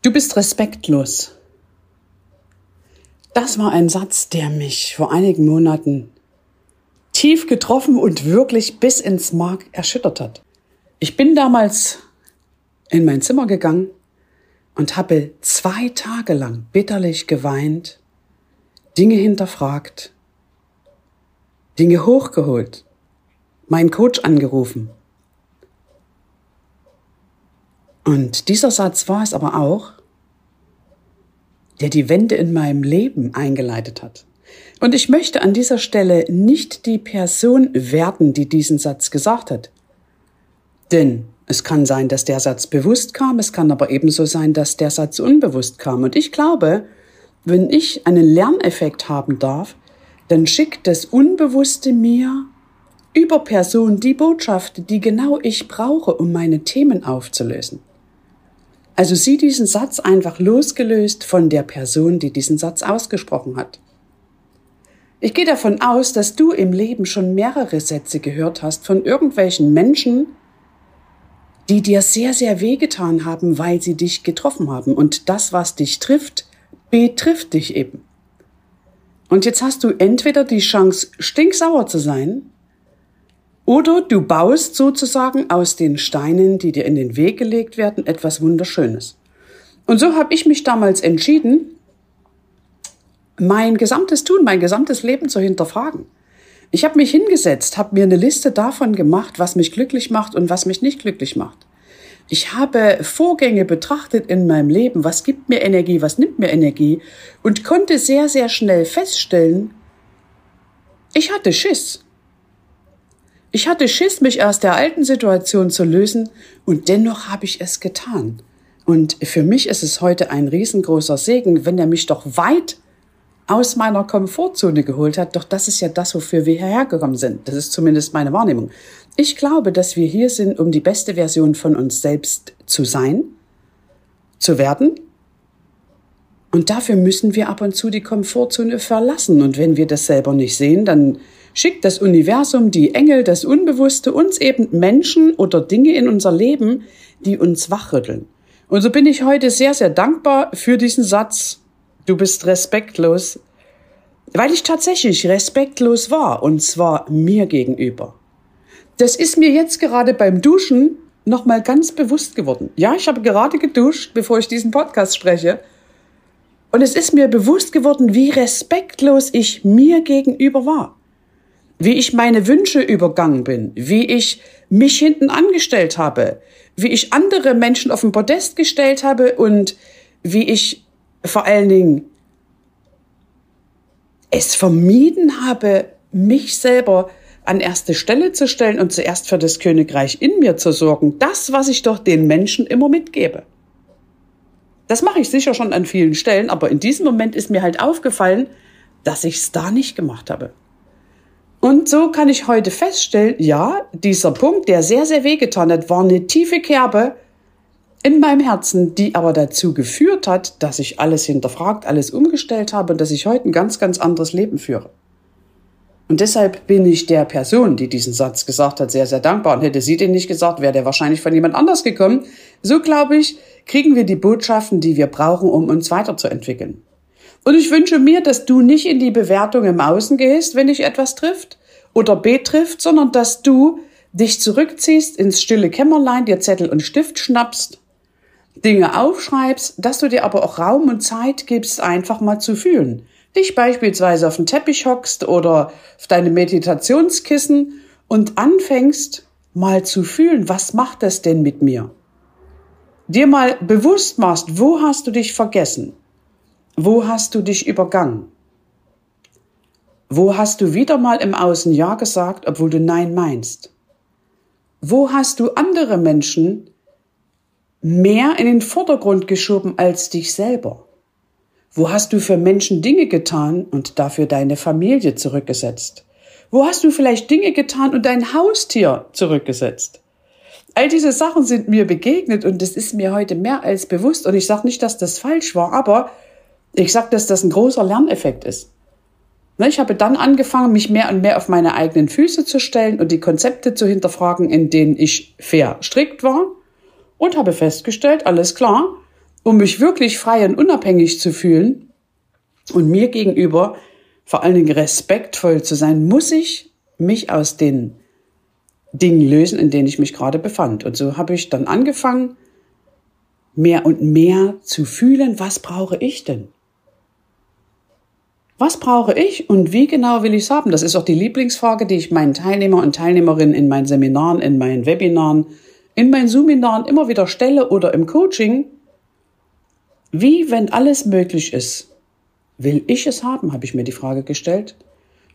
Du bist respektlos. Das war ein Satz, der mich vor einigen Monaten tief getroffen und wirklich bis ins Mark erschüttert hat. Ich bin damals in mein Zimmer gegangen und habe zwei Tage lang bitterlich geweint, Dinge hinterfragt, Dinge hochgeholt, meinen Coach angerufen. Und dieser Satz war es aber auch, der die Wende in meinem Leben eingeleitet hat. Und ich möchte an dieser Stelle nicht die Person werten, die diesen Satz gesagt hat. Denn es kann sein, dass der Satz bewusst kam, es kann aber ebenso sein, dass der Satz unbewusst kam. Und ich glaube, wenn ich einen Lerneffekt haben darf, dann schickt das Unbewusste mir über Person die Botschaft, die genau ich brauche, um meine Themen aufzulösen. Also sieh diesen Satz einfach losgelöst von der Person, die diesen Satz ausgesprochen hat. Ich gehe davon aus, dass du im Leben schon mehrere Sätze gehört hast von irgendwelchen Menschen, die dir sehr, sehr wehgetan haben, weil sie dich getroffen haben. Und das, was dich trifft, betrifft dich eben. Und jetzt hast du entweder die Chance, stinksauer zu sein, oder du baust sozusagen aus den Steinen, die dir in den Weg gelegt werden, etwas Wunderschönes. Und so habe ich mich damals entschieden, mein gesamtes Tun, mein gesamtes Leben zu hinterfragen. Ich habe mich hingesetzt, habe mir eine Liste davon gemacht, was mich glücklich macht und was mich nicht glücklich macht. Ich habe Vorgänge betrachtet in meinem Leben, was gibt mir Energie, was nimmt mir Energie und konnte sehr, sehr schnell feststellen, ich hatte Schiss. Ich hatte Schiss, mich aus der alten Situation zu lösen und dennoch habe ich es getan. Und für mich ist es heute ein riesengroßer Segen, wenn er mich doch weit aus meiner Komfortzone geholt hat. Doch das ist ja das, wofür wir hierher gekommen sind. Das ist zumindest meine Wahrnehmung. Ich glaube, dass wir hier sind, um die beste Version von uns selbst zu sein, zu werden. Und dafür müssen wir ab und zu die Komfortzone verlassen. Und wenn wir das selber nicht sehen, dann schickt das Universum, die Engel, das Unbewusste uns eben Menschen oder Dinge in unser Leben, die uns wachrütteln. Und so bin ich heute sehr, sehr dankbar für diesen Satz, du bist respektlos, weil ich tatsächlich respektlos war, und zwar mir gegenüber. Das ist mir jetzt gerade beim Duschen nochmal ganz bewusst geworden. Ja, ich habe gerade geduscht, bevor ich diesen Podcast spreche. Und es ist mir bewusst geworden, wie respektlos ich mir gegenüber war. Wie ich meine Wünsche übergangen bin, wie ich mich hinten angestellt habe, wie ich andere Menschen auf den Podest gestellt habe und wie ich vor allen Dingen es vermieden habe, mich selber an erste Stelle zu stellen und zuerst für das Königreich in mir zu sorgen. Das, was ich doch den Menschen immer mitgebe. Das mache ich sicher schon an vielen Stellen, aber in diesem Moment ist mir halt aufgefallen, dass ich es da nicht gemacht habe. Und so kann ich heute feststellen, ja, dieser Punkt, der sehr, sehr wehgetan hat, war eine tiefe Kerbe, in meinem Herzen, die aber dazu geführt hat, dass ich alles hinterfragt, alles umgestellt habe und dass ich heute ein ganz, ganz anderes Leben führe. Und deshalb bin ich der Person, die diesen Satz gesagt hat, sehr, sehr dankbar. Und hätte sie den nicht gesagt, wäre der wahrscheinlich von jemand anders gekommen. So glaube ich, kriegen wir die Botschaften, die wir brauchen, um uns weiterzuentwickeln. Und ich wünsche mir, dass du nicht in die Bewertung im Außen gehst, wenn dich etwas trifft oder betrifft, sondern dass du dich zurückziehst ins stille Kämmerlein, dir Zettel und Stift schnappst, Dinge aufschreibst, dass du dir aber auch Raum und Zeit gibst, einfach mal zu fühlen. Dich beispielsweise auf den Teppich hockst oder auf deine Meditationskissen und anfängst mal zu fühlen, was macht das denn mit mir? Dir mal bewusst machst, wo hast du dich vergessen? Wo hast du dich übergangen? Wo hast du wieder mal im Außen Ja gesagt, obwohl du Nein meinst? Wo hast du andere Menschen mehr in den Vordergrund geschoben als dich selber? Wo hast du für Menschen Dinge getan und dafür deine Familie zurückgesetzt? Wo hast du vielleicht Dinge getan und dein Haustier zurückgesetzt? All diese Sachen sind mir begegnet und es ist mir heute mehr als bewusst. Und ich sage nicht, dass das falsch war, aber ich sage, dass das ein großer Lerneffekt ist. Ne, ich habe dann angefangen, mich mehr und mehr auf meine eigenen Füße zu stellen und die Konzepte zu hinterfragen, in denen ich verstrickt war und habe festgestellt, alles klar, um mich wirklich frei und unabhängig zu fühlen und mir gegenüber vor allen Dingen respektvoll zu sein, muss ich mich aus den Dingen lösen, in denen ich mich gerade befand. Und so habe ich dann angefangen, mehr und mehr zu fühlen, was brauche ich denn? Was brauche ich und wie genau will ich es haben? Das ist auch die Lieblingsfrage, die ich meinen Teilnehmer und Teilnehmerinnen in meinen Seminaren, in meinen Webinaren, in meinen Seminaren immer wieder stelle oder im Coaching. Wie, wenn alles möglich ist, will ich es haben, habe ich mir die Frage gestellt.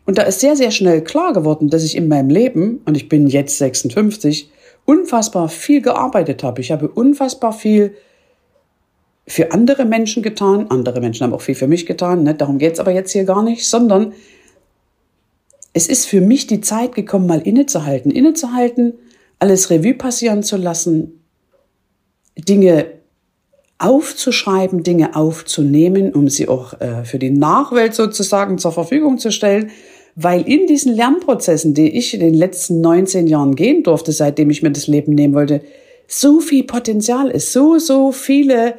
Und da ist sehr, sehr schnell klar geworden, dass ich in meinem Leben, und ich bin jetzt 56, unfassbar viel gearbeitet habe. Ich habe unfassbar viel für andere Menschen getan. Andere Menschen haben auch viel für mich getan. Ne? Darum geht's aber jetzt hier gar nicht, sondern es ist für mich die Zeit gekommen, mal innezuhalten. Innezuhalten, alles Revue passieren zu lassen, Dinge aufzuschreiben, Dinge aufzunehmen, um sie auch äh, für die Nachwelt sozusagen zur Verfügung zu stellen. Weil in diesen Lernprozessen, die ich in den letzten 19 Jahren gehen durfte, seitdem ich mir das Leben nehmen wollte, so viel Potenzial ist, so, so viele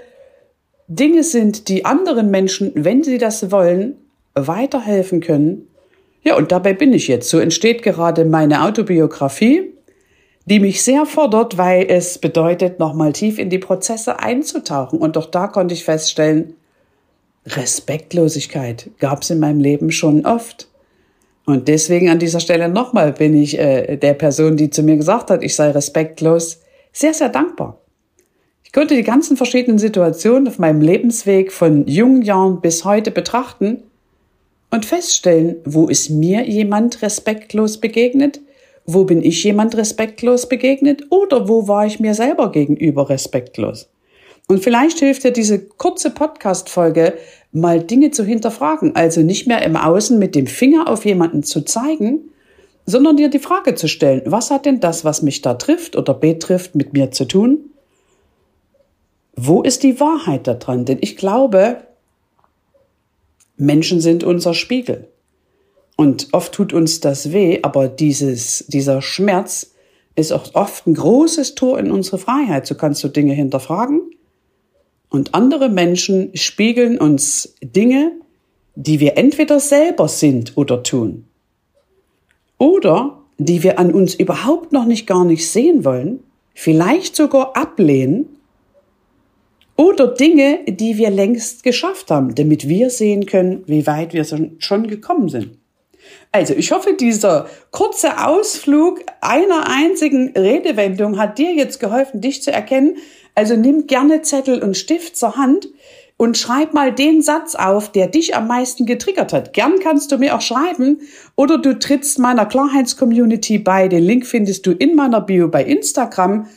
Dinge sind, die anderen Menschen, wenn sie das wollen, weiterhelfen können. Ja, und dabei bin ich jetzt. So entsteht gerade meine Autobiografie, die mich sehr fordert, weil es bedeutet, nochmal tief in die Prozesse einzutauchen. Und doch da konnte ich feststellen, Respektlosigkeit gab es in meinem Leben schon oft. Und deswegen an dieser Stelle nochmal bin ich äh, der Person, die zu mir gesagt hat, ich sei respektlos, sehr, sehr dankbar konnte die ganzen verschiedenen Situationen auf meinem Lebensweg von jungen Jahren bis heute betrachten und feststellen, wo ist mir jemand respektlos begegnet, wo bin ich jemand respektlos begegnet oder wo war ich mir selber gegenüber respektlos. Und vielleicht hilft dir diese kurze Podcast-Folge, mal Dinge zu hinterfragen, also nicht mehr im Außen mit dem Finger auf jemanden zu zeigen, sondern dir die Frage zu stellen, was hat denn das, was mich da trifft oder betrifft, mit mir zu tun? Wo ist die Wahrheit daran? Denn ich glaube, Menschen sind unser Spiegel. Und oft tut uns das weh, aber dieses, dieser Schmerz ist auch oft ein großes Tor in unsere Freiheit. So kannst du Dinge hinterfragen. Und andere Menschen spiegeln uns Dinge, die wir entweder selber sind oder tun. Oder die wir an uns überhaupt noch nicht gar nicht sehen wollen, vielleicht sogar ablehnen oder Dinge, die wir längst geschafft haben, damit wir sehen können, wie weit wir schon gekommen sind. Also, ich hoffe, dieser kurze Ausflug einer einzigen Redewendung hat dir jetzt geholfen, dich zu erkennen. Also nimm gerne Zettel und Stift zur Hand und schreib mal den Satz auf, der dich am meisten getriggert hat. Gern kannst du mir auch schreiben oder du trittst meiner Klarheitscommunity bei. Den Link findest du in meiner Bio bei Instagram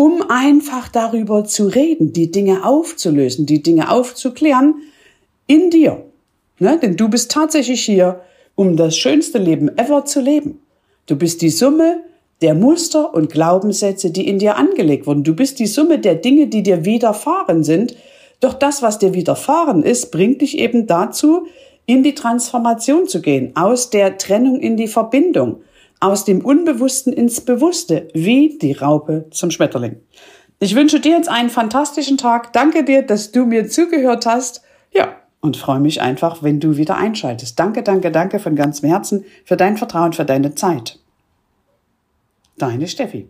um einfach darüber zu reden, die Dinge aufzulösen, die Dinge aufzuklären in dir. Ne? Denn du bist tatsächlich hier, um das schönste Leben ever zu leben. Du bist die Summe der Muster und Glaubenssätze, die in dir angelegt wurden. Du bist die Summe der Dinge, die dir widerfahren sind. Doch das, was dir widerfahren ist, bringt dich eben dazu, in die Transformation zu gehen, aus der Trennung in die Verbindung aus dem Unbewussten ins Bewusste, wie die Raupe zum Schmetterling. Ich wünsche dir jetzt einen fantastischen Tag. Danke dir, dass du mir zugehört hast. Ja, und freue mich einfach, wenn du wieder einschaltest. Danke, danke, danke von ganzem Herzen für dein Vertrauen, für deine Zeit. Deine Steffi.